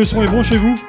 Le son est bon chez vous.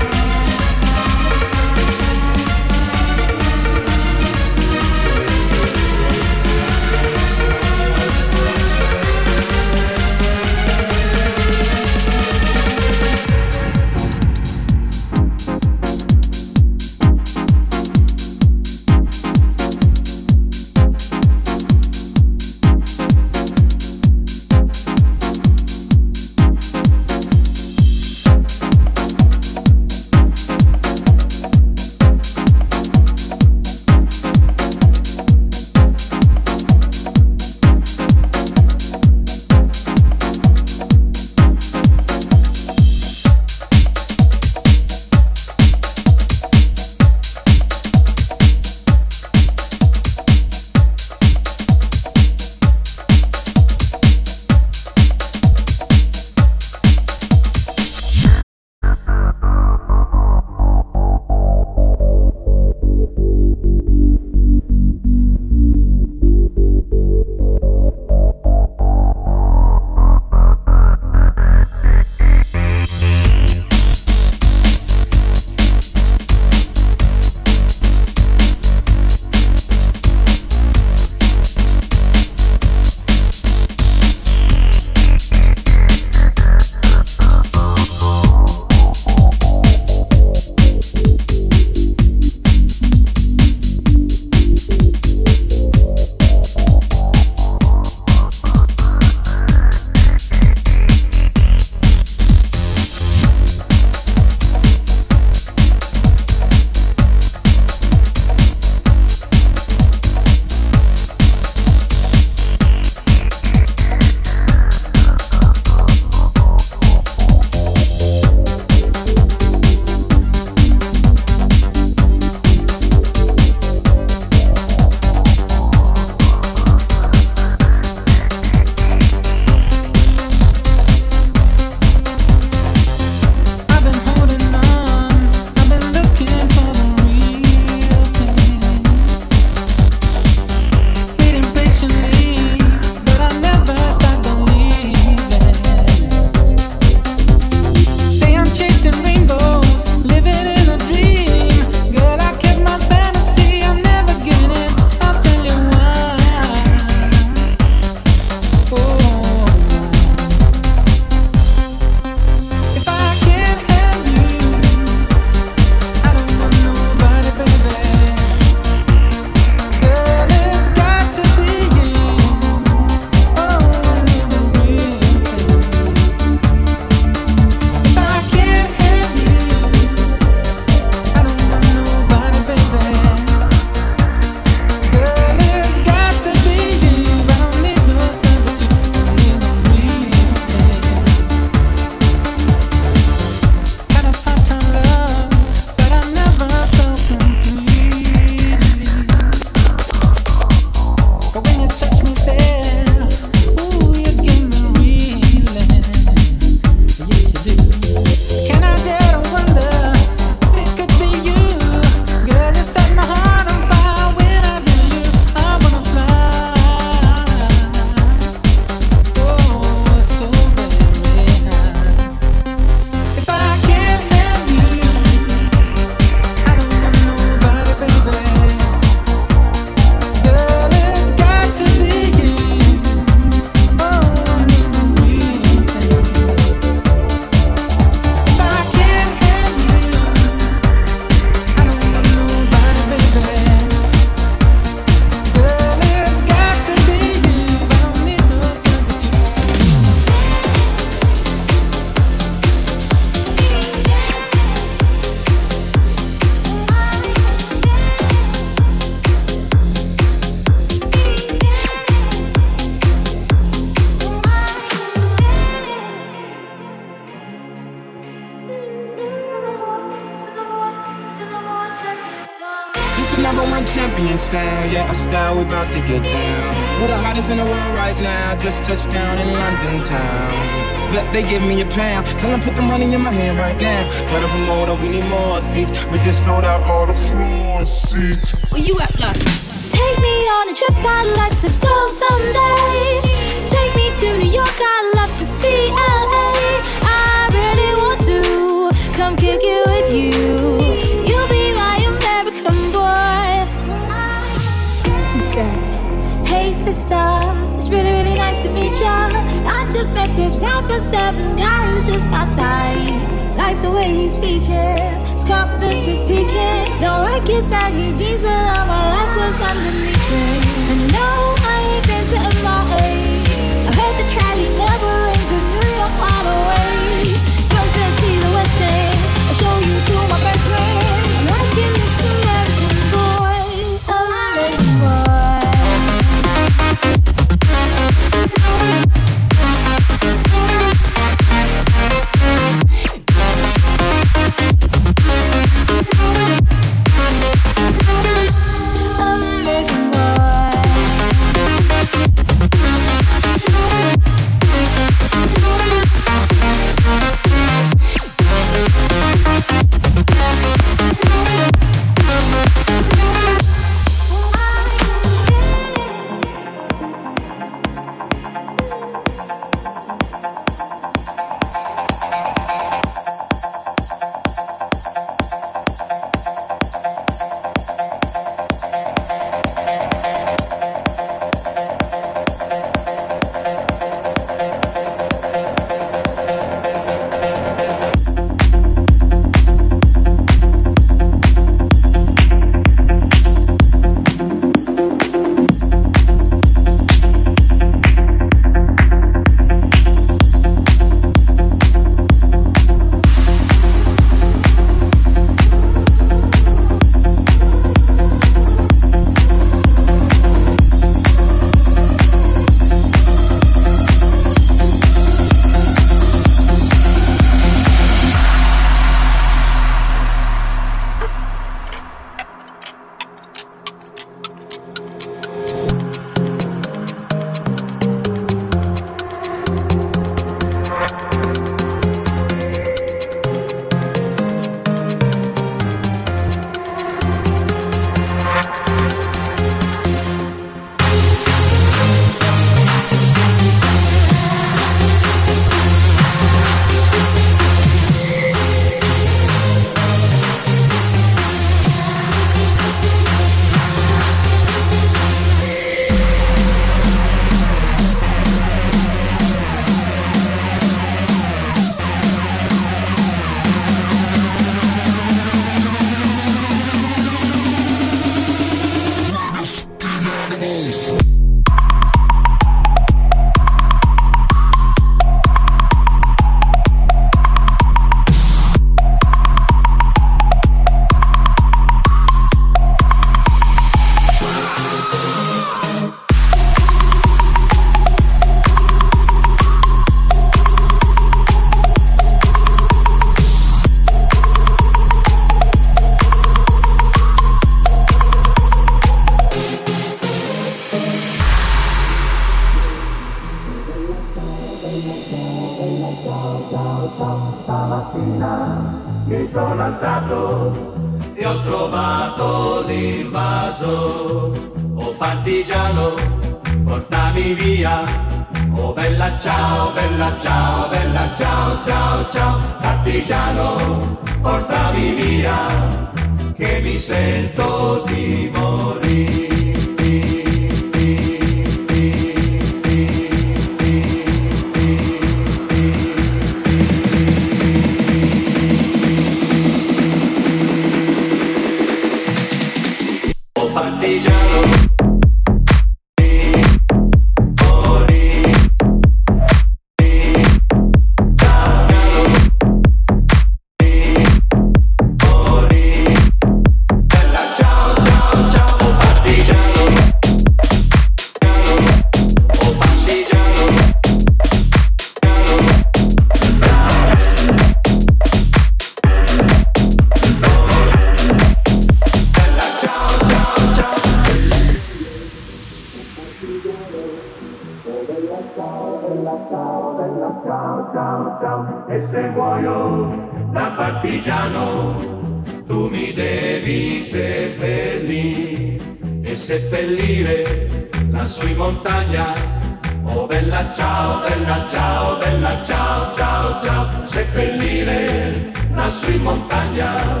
l'Italia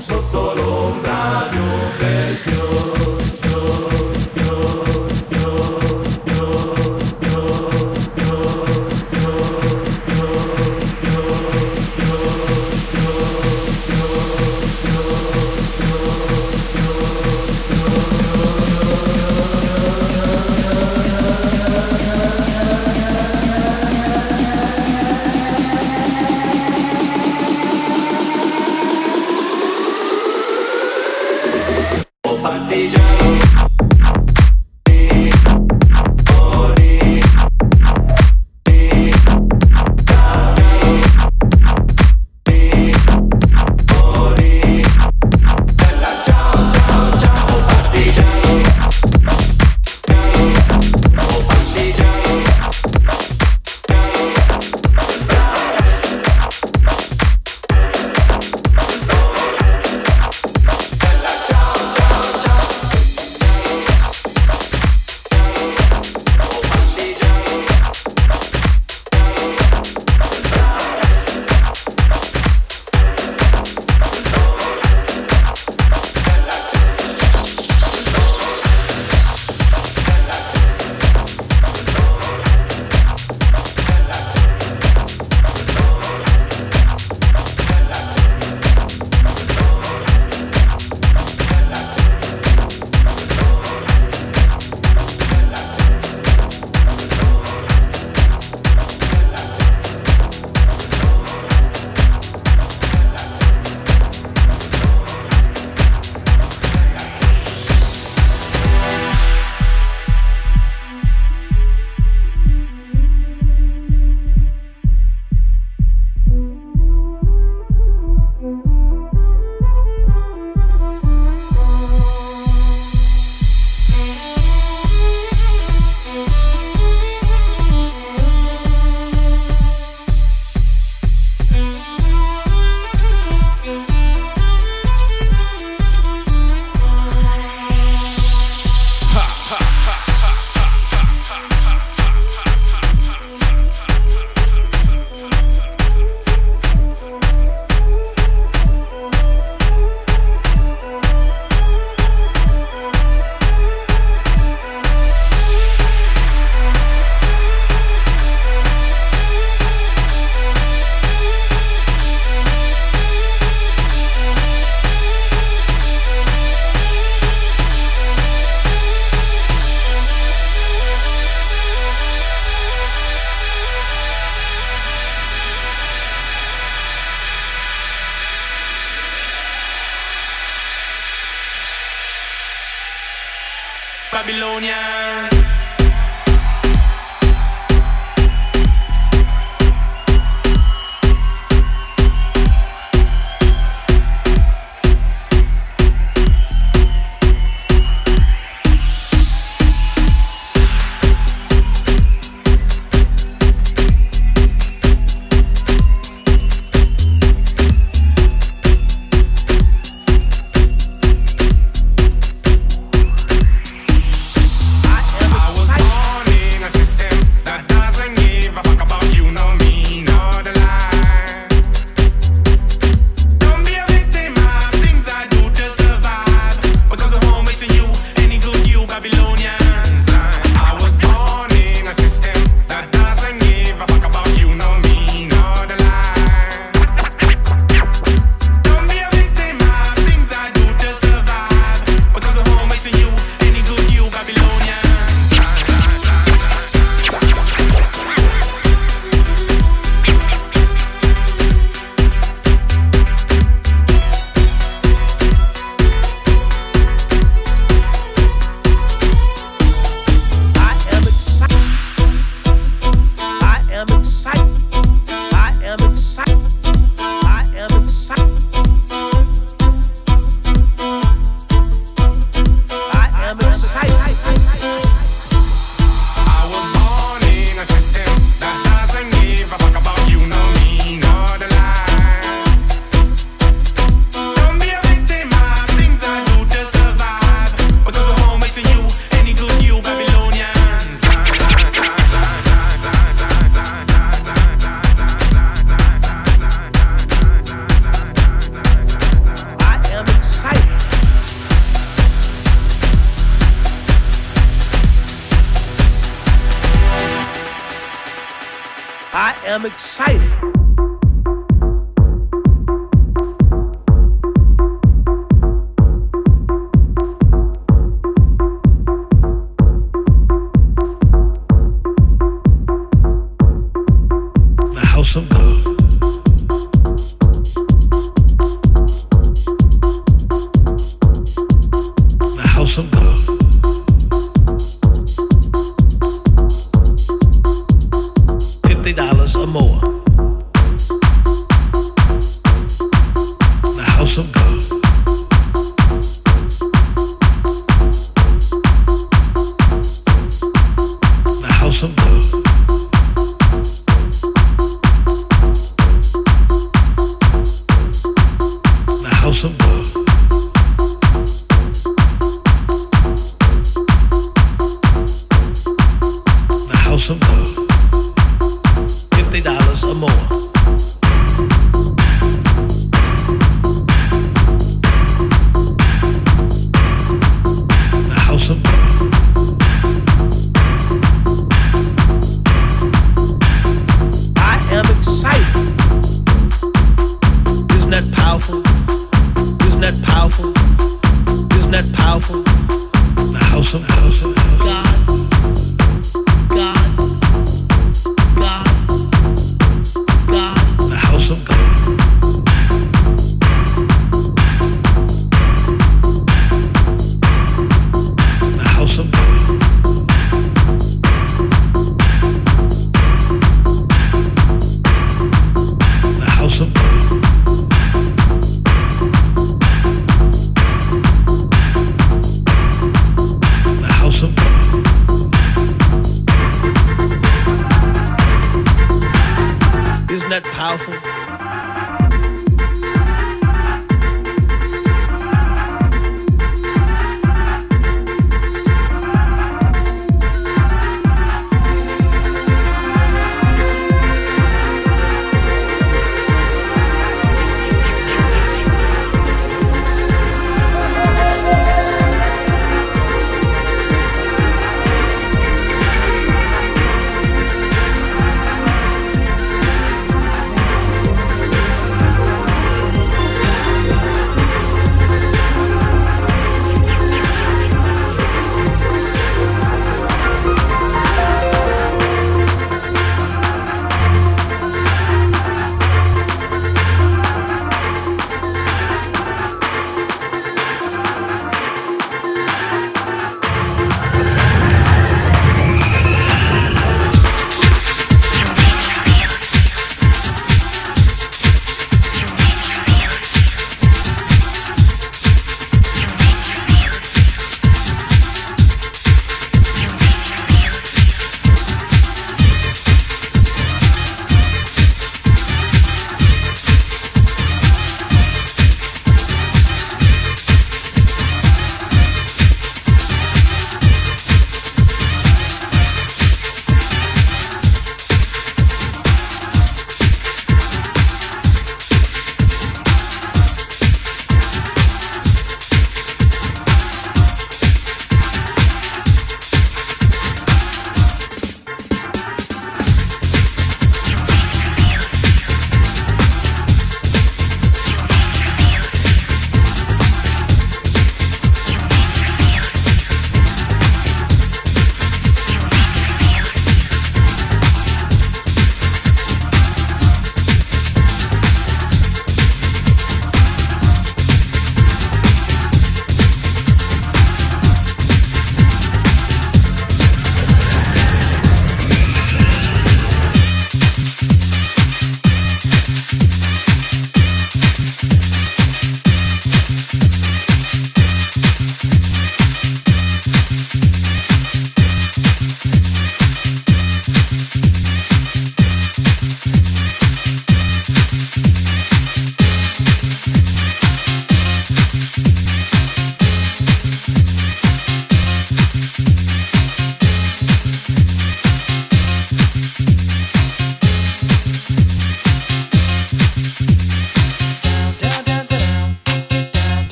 sotto loro.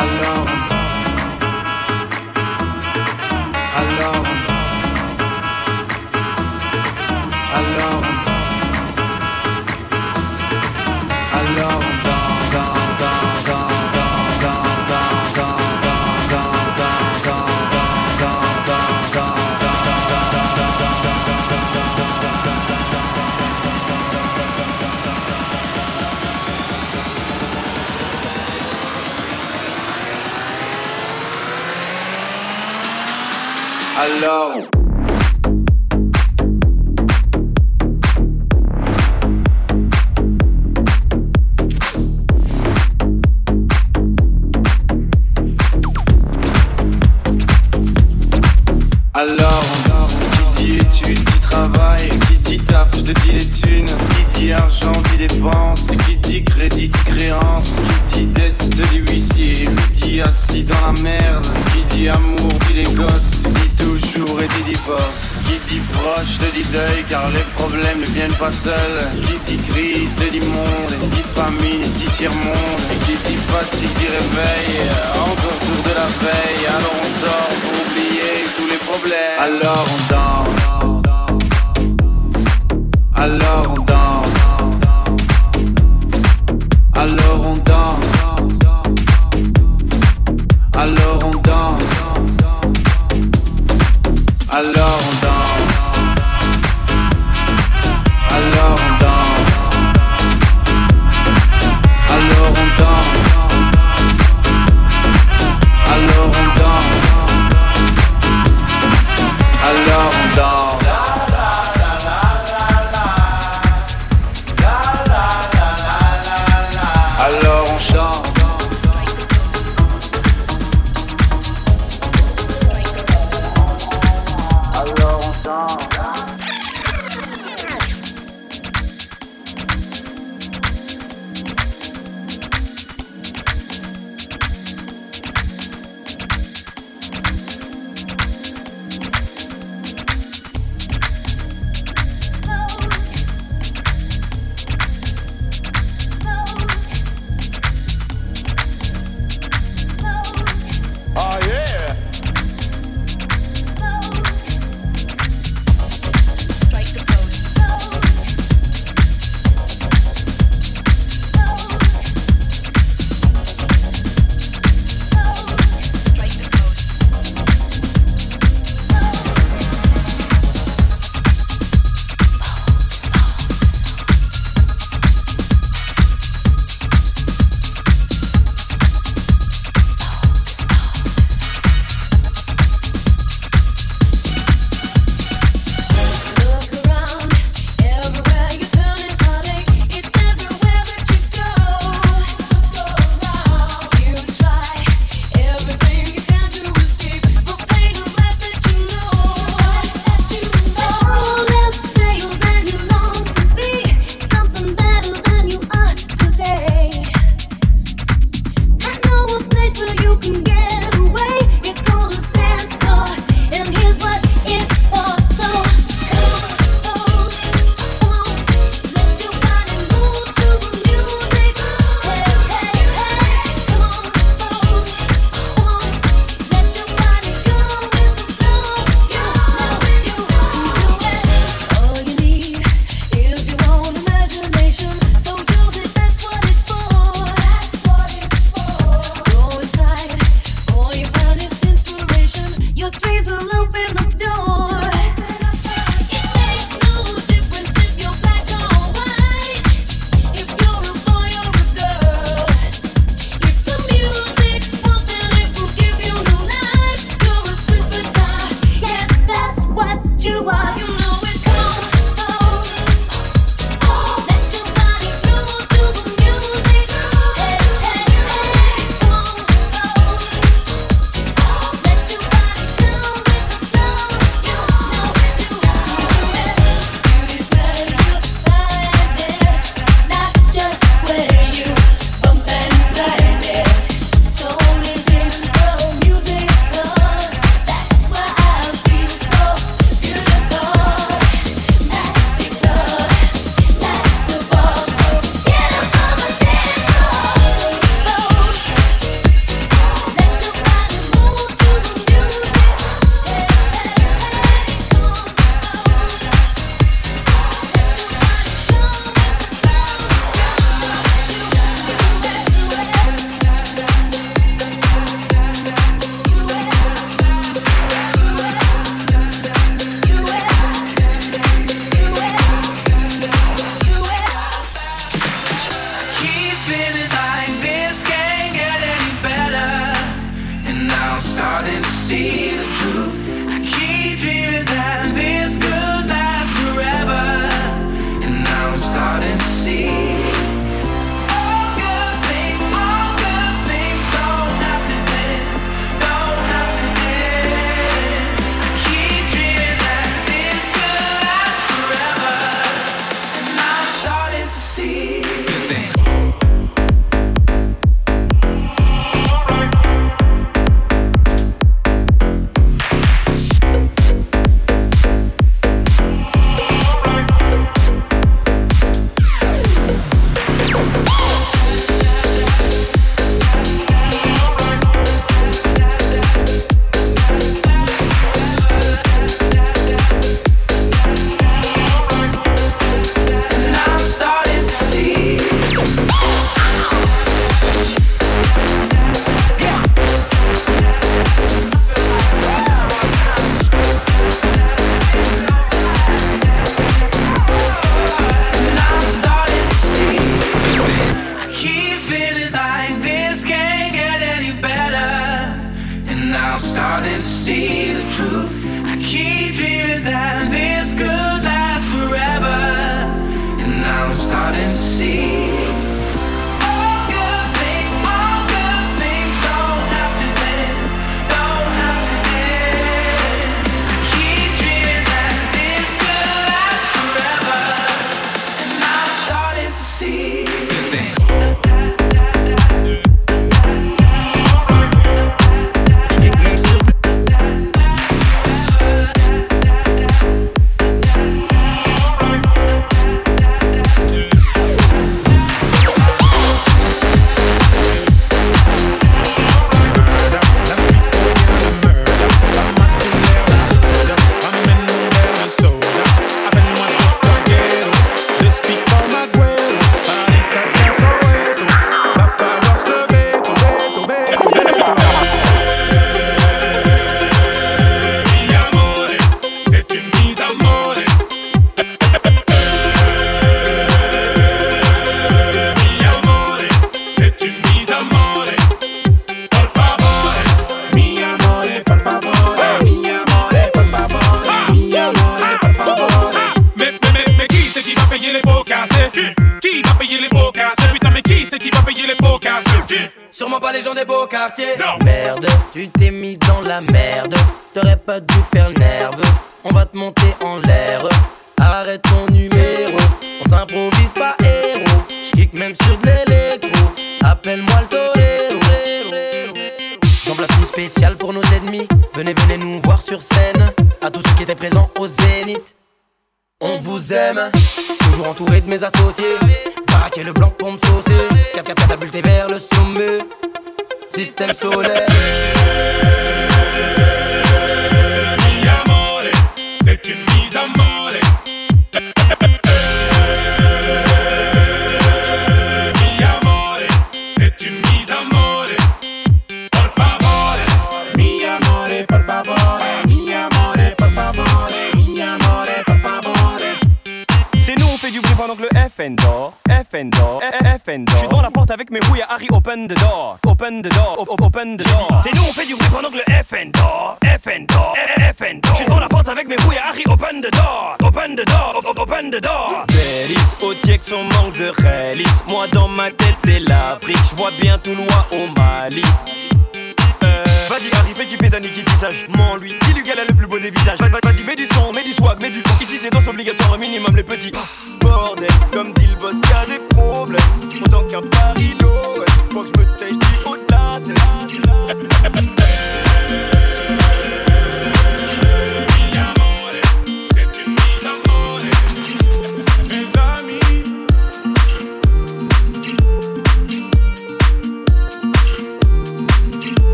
alone I love. seul, qui dit crise, dit monde, dit famine, dit tiers-monde.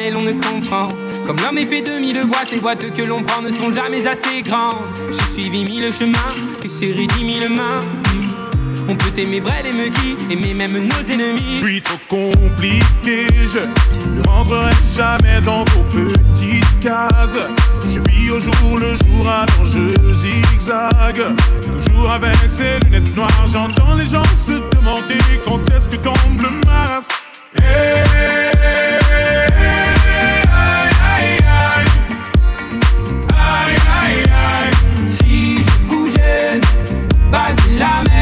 mais l'on ne comprend. Comme l'homme est fait de mille boîtes, les boîtes que l'on prend ne sont jamais assez grandes. J'ai suivi mille chemins et serré dix mille mains. On peut aimer Brel et Muggy, aimer même nos ennemis. Je suis trop compliqué, je ne rentrerai jamais dans vos petites cases. Je vis au jour le jour, alors je zigzag. Toujours avec ces lunettes noires, j'entends les gens se demander quand est-ce que tombe le masque. Mírame.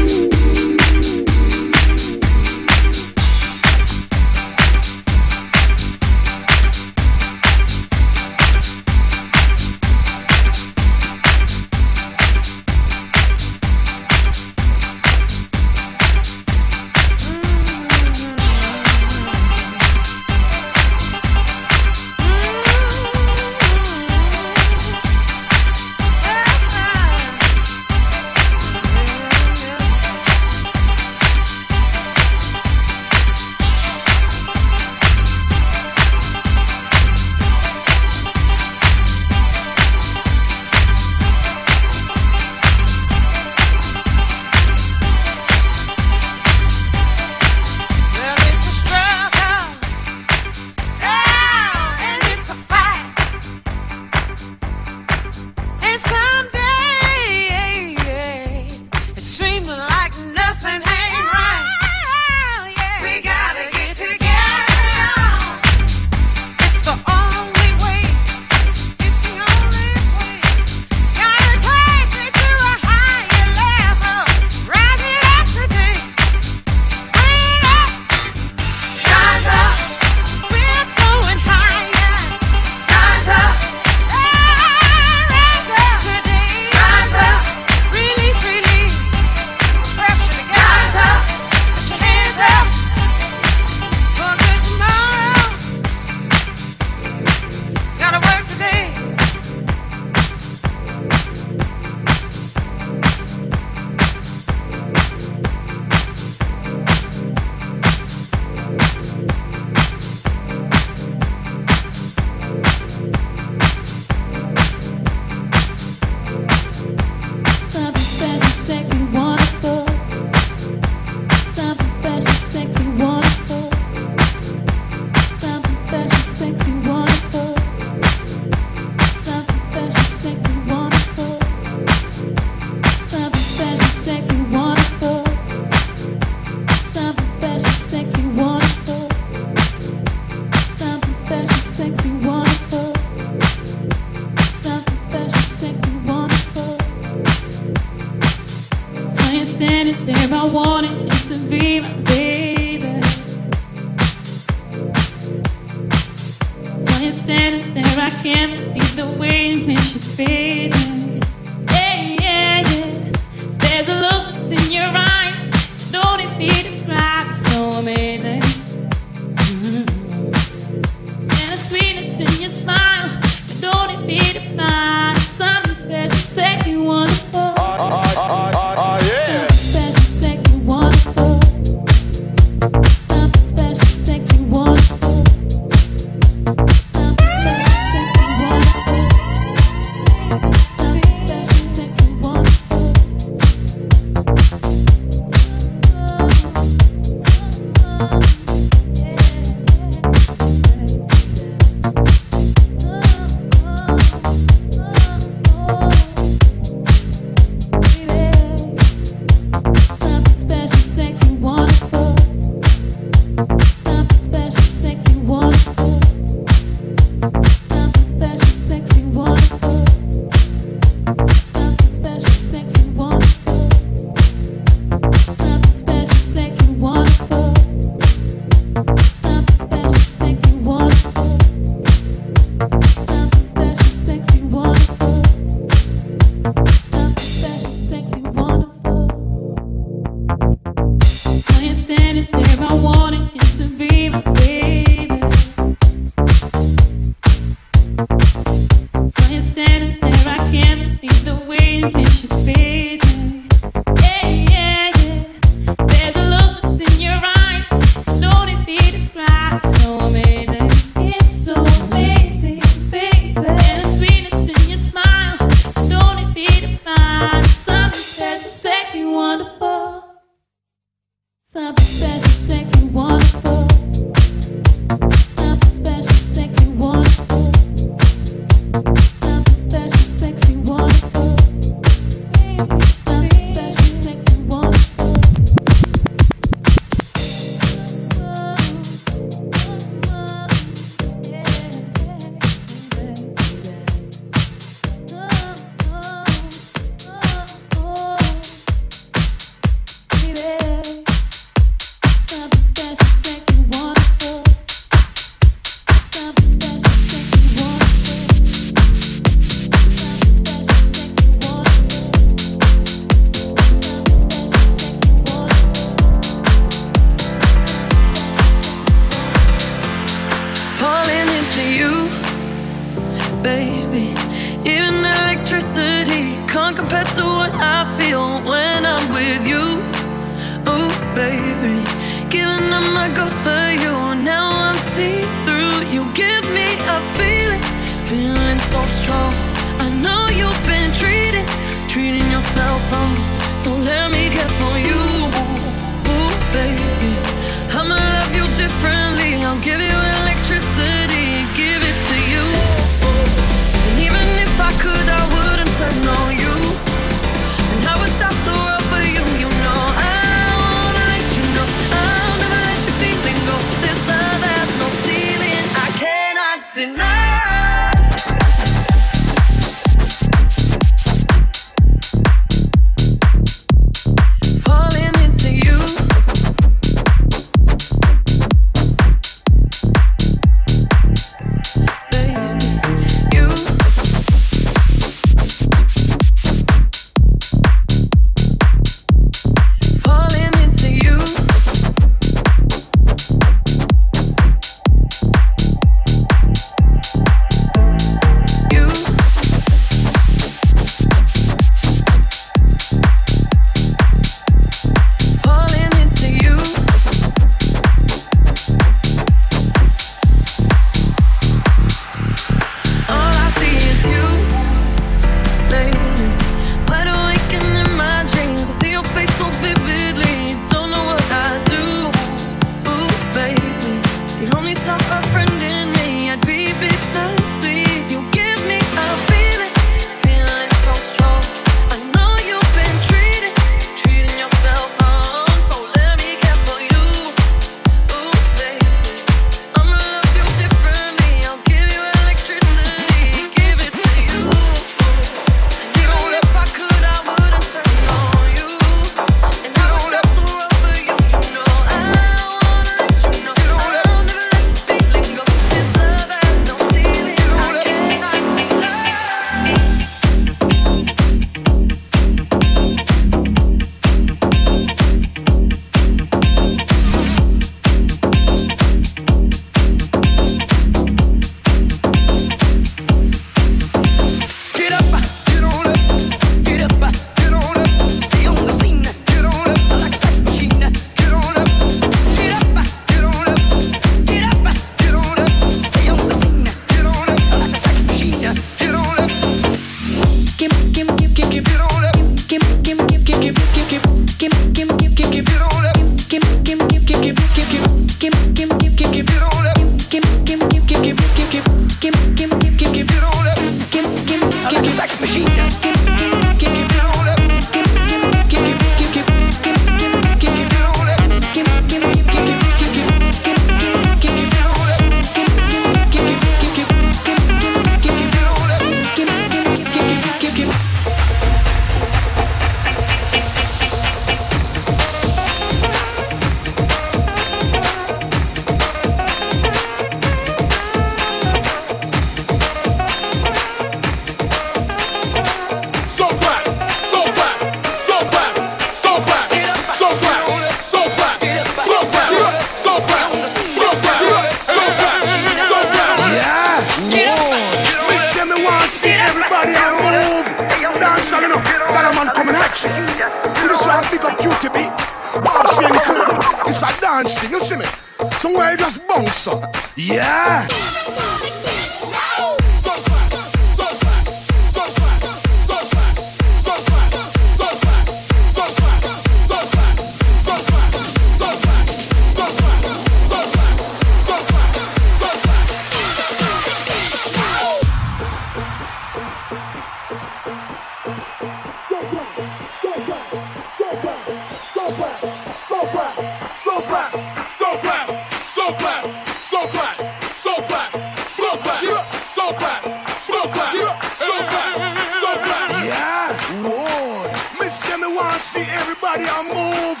So clap, so clap, so clap, so clap. Yeah, whoa. Miss Shemmy want see everybody move.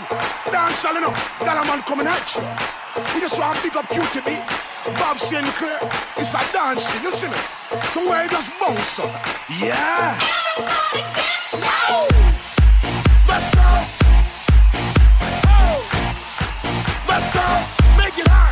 Dance all enough. Got coming at you. We just want to pick up QTB. Bob Sinclair. It's a dance you see me? Somewhere it just bounce up. Yeah. Everybody dance now. Let's go. Let's go. Make it hot.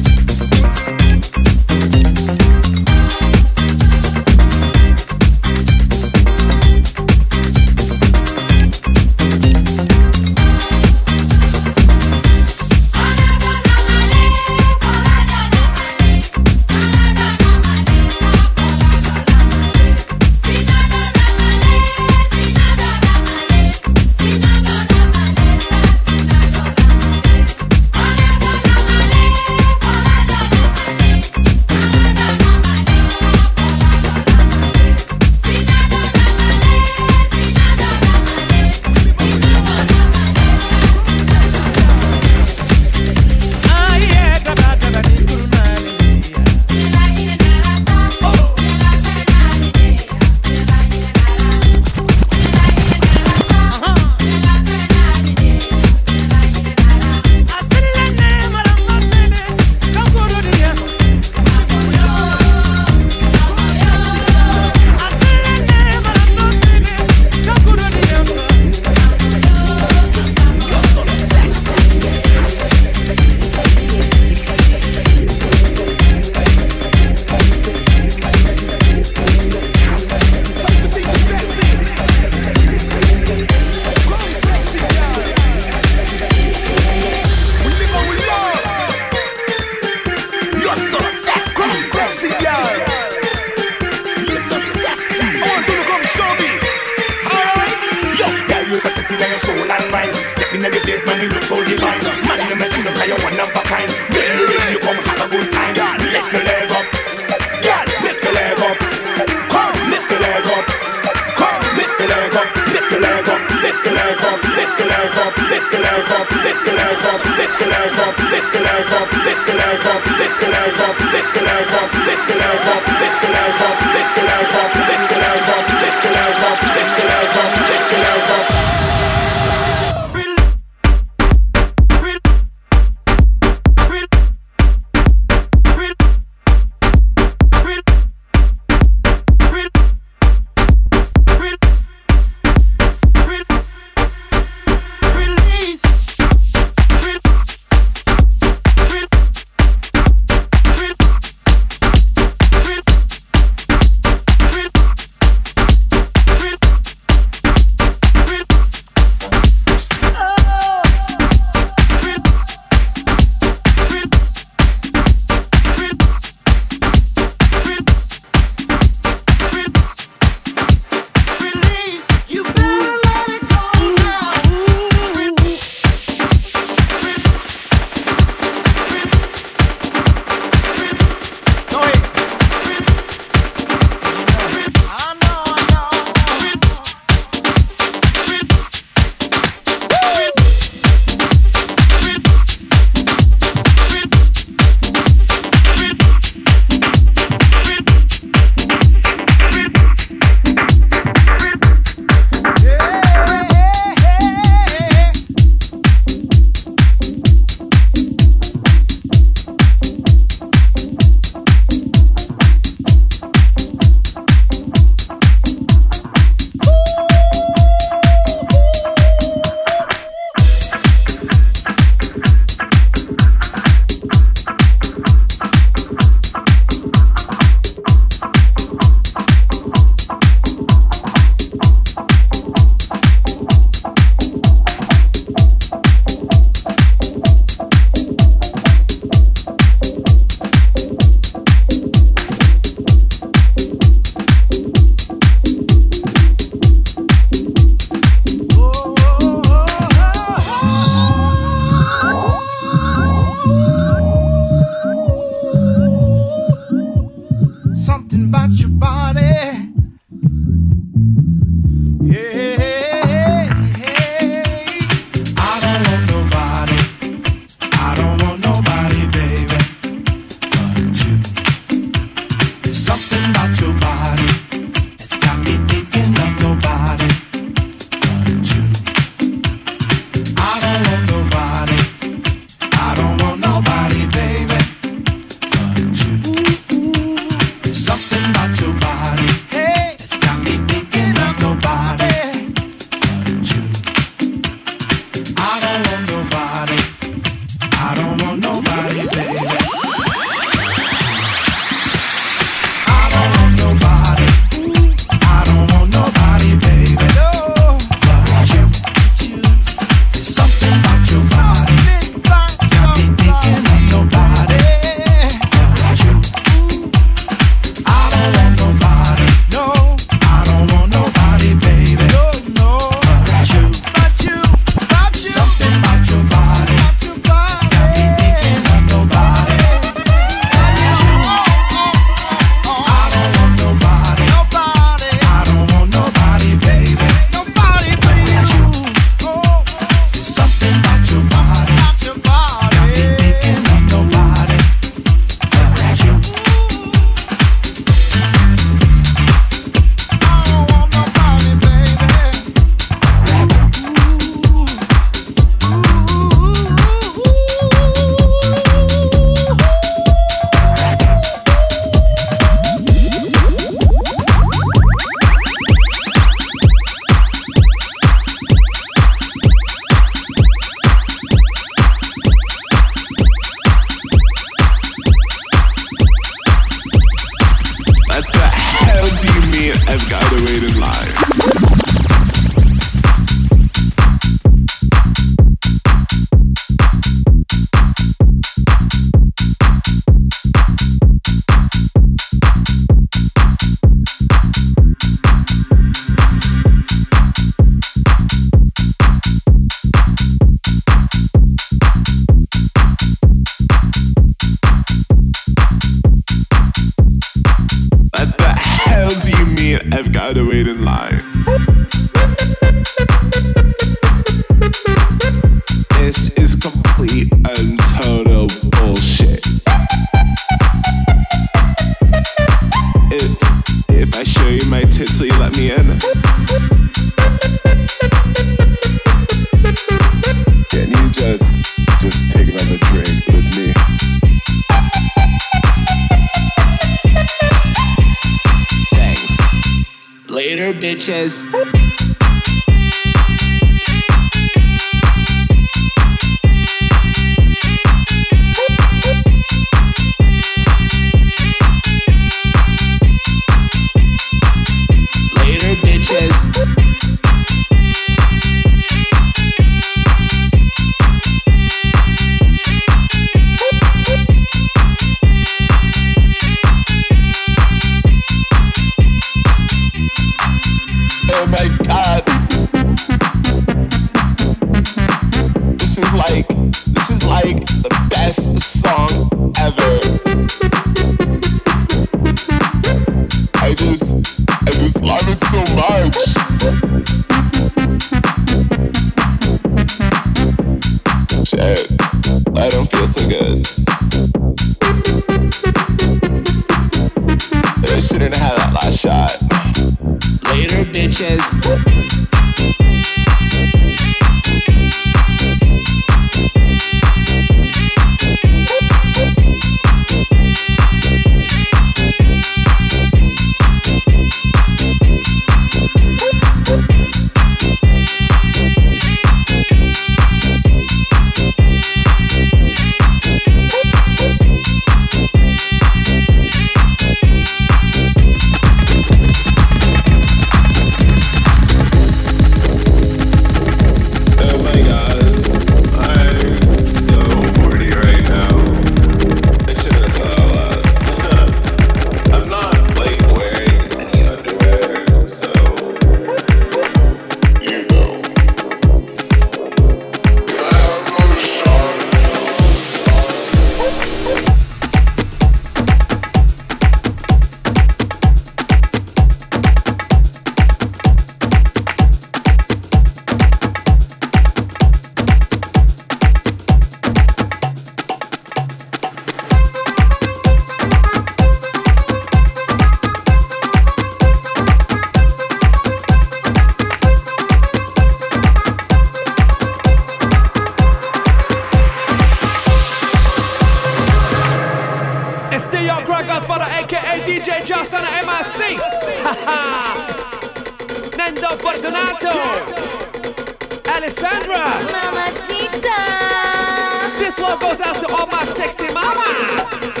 Goes out to all my sexy mama.